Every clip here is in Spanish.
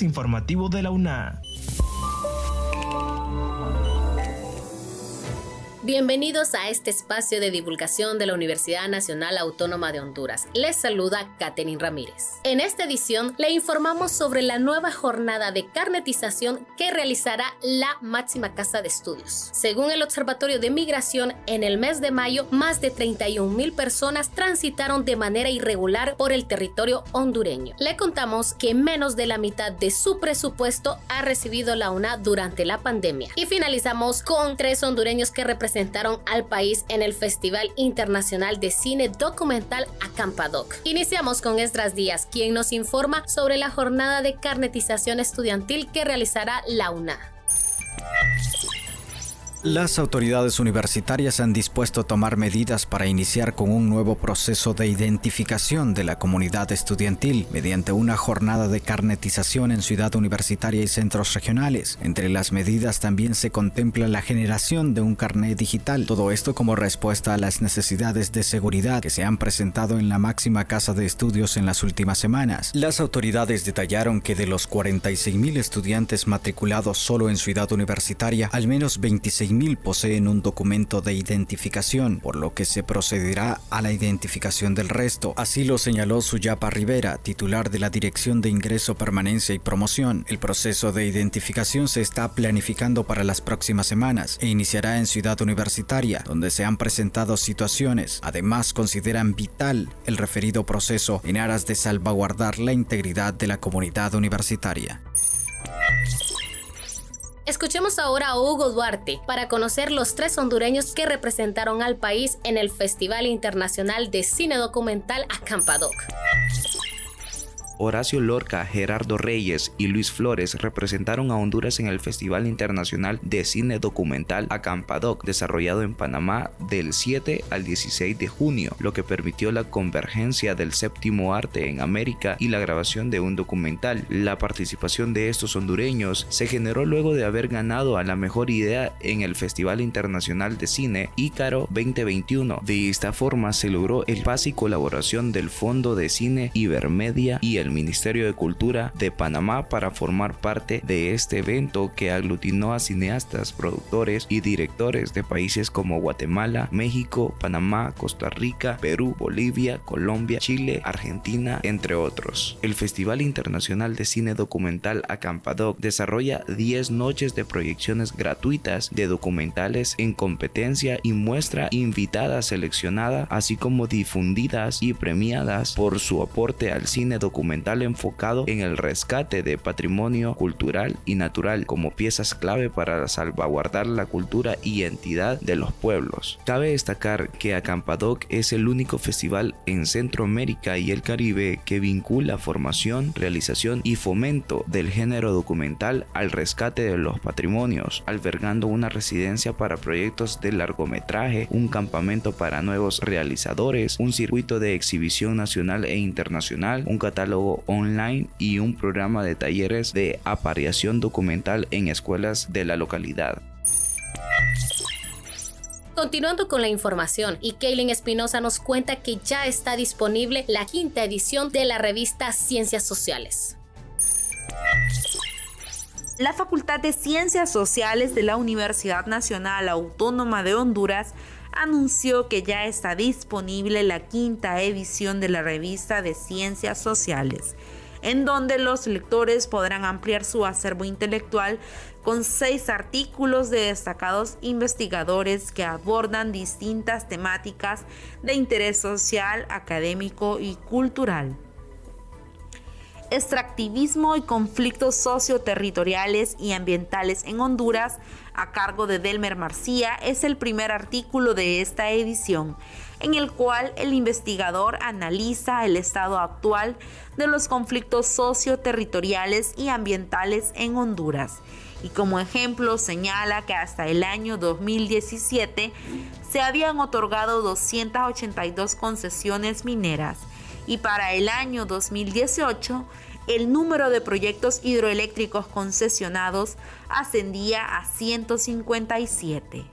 informativo de la UNA. Bienvenidos a este espacio de divulgación de la Universidad Nacional Autónoma de Honduras. Les saluda Katherine Ramírez. En esta edición le informamos sobre la nueva jornada de carnetización que realizará la máxima casa de estudios. Según el Observatorio de Migración, en el mes de mayo, más de 31 mil personas transitaron de manera irregular por el territorio hondureño. Le contamos que menos de la mitad de su presupuesto ha recibido la UNA durante la pandemia. Y finalizamos con tres hondureños que representan presentaron al país en el Festival Internacional de Cine Documental Acampadoc. Iniciamos con Esdras Díaz, quien nos informa sobre la jornada de carnetización estudiantil que realizará la UNA. Las autoridades universitarias han dispuesto a tomar medidas para iniciar con un nuevo proceso de identificación de la comunidad estudiantil mediante una jornada de carnetización en ciudad universitaria y centros regionales. Entre las medidas también se contempla la generación de un carnet digital, todo esto como respuesta a las necesidades de seguridad que se han presentado en la máxima casa de estudios en las últimas semanas. Las autoridades detallaron que de los 46.000 estudiantes matriculados solo en ciudad universitaria, al menos 26 mil poseen un documento de identificación, por lo que se procederá a la identificación del resto. Así lo señaló Suyapa Rivera, titular de la Dirección de Ingreso, Permanencia y Promoción. El proceso de identificación se está planificando para las próximas semanas e iniciará en Ciudad Universitaria, donde se han presentado situaciones. Además, consideran vital el referido proceso en aras de salvaguardar la integridad de la comunidad universitaria. Escuchemos ahora a Hugo Duarte para conocer los tres hondureños que representaron al país en el Festival Internacional de Cine Documental Acampadoc. Horacio Lorca, Gerardo Reyes y Luis Flores representaron a Honduras en el Festival Internacional de Cine Documental Acampadoc, desarrollado en Panamá del 7 al 16 de junio, lo que permitió la convergencia del séptimo arte en América y la grabación de un documental. La participación de estos hondureños se generó luego de haber ganado a la mejor idea en el Festival Internacional de Cine Ícaro 2021. De esta forma se logró el pase y colaboración del Fondo de Cine Ibermedia y el Ministerio de Cultura de Panamá para formar parte de este evento que aglutinó a cineastas, productores y directores de países como Guatemala, México, Panamá, Costa Rica, Perú, Bolivia, Colombia, Chile, Argentina, entre otros. El Festival Internacional de Cine Documental Acampadoc desarrolla 10 noches de proyecciones gratuitas de documentales en competencia y muestra invitada seleccionada, así como difundidas y premiadas por su aporte al cine documental enfocado en el rescate de patrimonio cultural y natural como piezas clave para salvaguardar la cultura y identidad de los pueblos. Cabe destacar que Acampadoc es el único festival en Centroamérica y el Caribe que vincula formación, realización y fomento del género documental al rescate de los patrimonios, albergando una residencia para proyectos de largometraje, un campamento para nuevos realizadores, un circuito de exhibición nacional e internacional, un catálogo online y un programa de talleres de apareación documental en escuelas de la localidad. Continuando con la información, y Kaylin Espinosa nos cuenta que ya está disponible la quinta edición de la revista Ciencias Sociales. La Facultad de Ciencias Sociales de la Universidad Nacional Autónoma de Honduras anunció que ya está disponible la quinta edición de la revista de Ciencias Sociales, en donde los lectores podrán ampliar su acervo intelectual con seis artículos de destacados investigadores que abordan distintas temáticas de interés social, académico y cultural extractivismo y conflictos socioterritoriales y ambientales en Honduras, a cargo de Delmer Marcía, es el primer artículo de esta edición, en el cual el investigador analiza el estado actual de los conflictos socioterritoriales y ambientales en Honduras. Y como ejemplo señala que hasta el año 2017 se habían otorgado 282 concesiones mineras y para el año 2018 el número de proyectos hidroeléctricos concesionados ascendía a 157.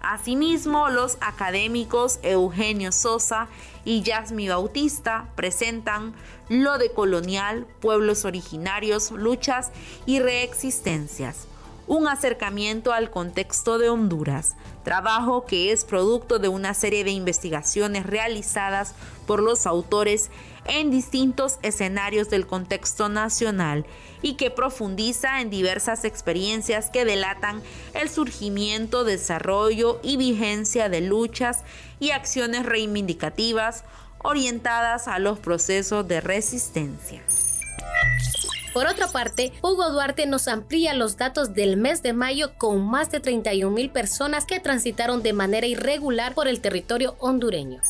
Asimismo, los académicos Eugenio Sosa y Yasmi Bautista presentan lo de colonial, pueblos originarios, luchas y reexistencias un acercamiento al contexto de Honduras, trabajo que es producto de una serie de investigaciones realizadas por los autores en distintos escenarios del contexto nacional y que profundiza en diversas experiencias que delatan el surgimiento, desarrollo y vigencia de luchas y acciones reivindicativas orientadas a los procesos de resistencia. Por otra parte, Hugo Duarte nos amplía los datos del mes de mayo con más de 31 mil personas que transitaron de manera irregular por el territorio hondureño.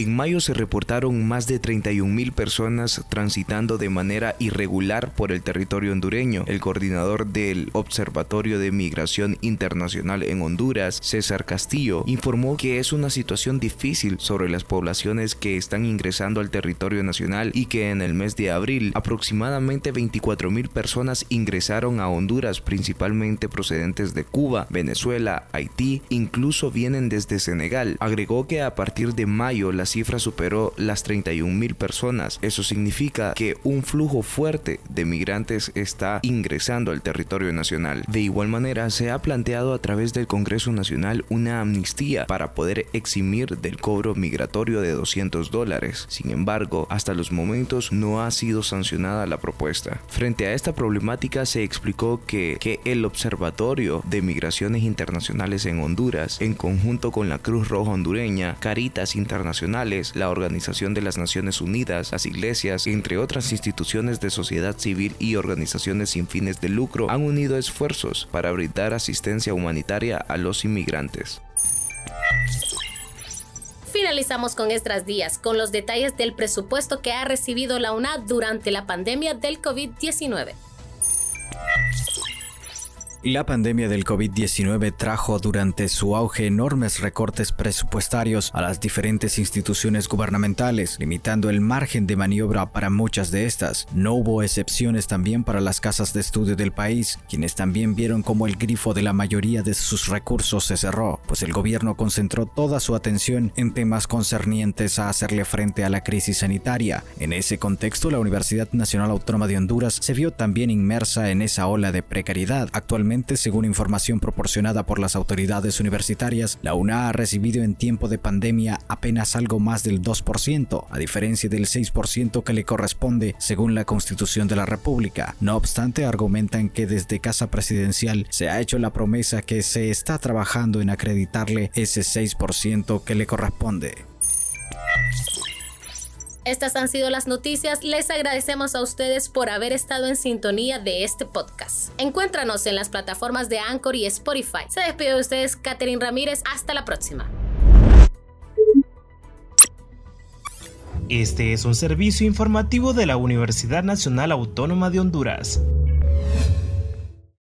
En mayo se reportaron más de 31.000 personas transitando de manera irregular por el territorio hondureño. El coordinador del Observatorio de Migración Internacional en Honduras, César Castillo, informó que es una situación difícil sobre las poblaciones que están ingresando al territorio nacional y que en el mes de abril aproximadamente 24.000 personas ingresaron a Honduras, principalmente procedentes de Cuba, Venezuela, Haití, incluso vienen desde Senegal. Agregó que a partir de mayo las cifra superó las 31 mil personas. Eso significa que un flujo fuerte de migrantes está ingresando al territorio nacional. De igual manera, se ha planteado a través del Congreso Nacional una amnistía para poder eximir del cobro migratorio de 200 dólares. Sin embargo, hasta los momentos no ha sido sancionada la propuesta. Frente a esta problemática se explicó que, que el Observatorio de Migraciones Internacionales en Honduras, en conjunto con la Cruz Roja Hondureña, Caritas Internacional, la Organización de las Naciones Unidas, las iglesias, entre otras instituciones de sociedad civil y organizaciones sin fines de lucro, han unido esfuerzos para brindar asistencia humanitaria a los inmigrantes. Finalizamos con Estras Días, con los detalles del presupuesto que ha recibido la UNAD durante la pandemia del COVID-19. La pandemia del COVID-19 trajo durante su auge enormes recortes presupuestarios a las diferentes instituciones gubernamentales, limitando el margen de maniobra para muchas de estas. No hubo excepciones también para las casas de estudio del país, quienes también vieron como el grifo de la mayoría de sus recursos se cerró, pues el gobierno concentró toda su atención en temas concernientes a hacerle frente a la crisis sanitaria. En ese contexto, la Universidad Nacional Autónoma de Honduras se vio también inmersa en esa ola de precariedad. Según información proporcionada por las autoridades universitarias, la UNA ha recibido en tiempo de pandemia apenas algo más del 2%, a diferencia del 6% que le corresponde según la Constitución de la República. No obstante, argumentan que desde Casa Presidencial se ha hecho la promesa que se está trabajando en acreditarle ese 6% que le corresponde. Estas han sido las noticias. Les agradecemos a ustedes por haber estado en sintonía de este podcast. Encuéntranos en las plataformas de Anchor y Spotify. Se despide de ustedes Catherine Ramírez. Hasta la próxima. Este es un servicio informativo de la Universidad Nacional Autónoma de Honduras.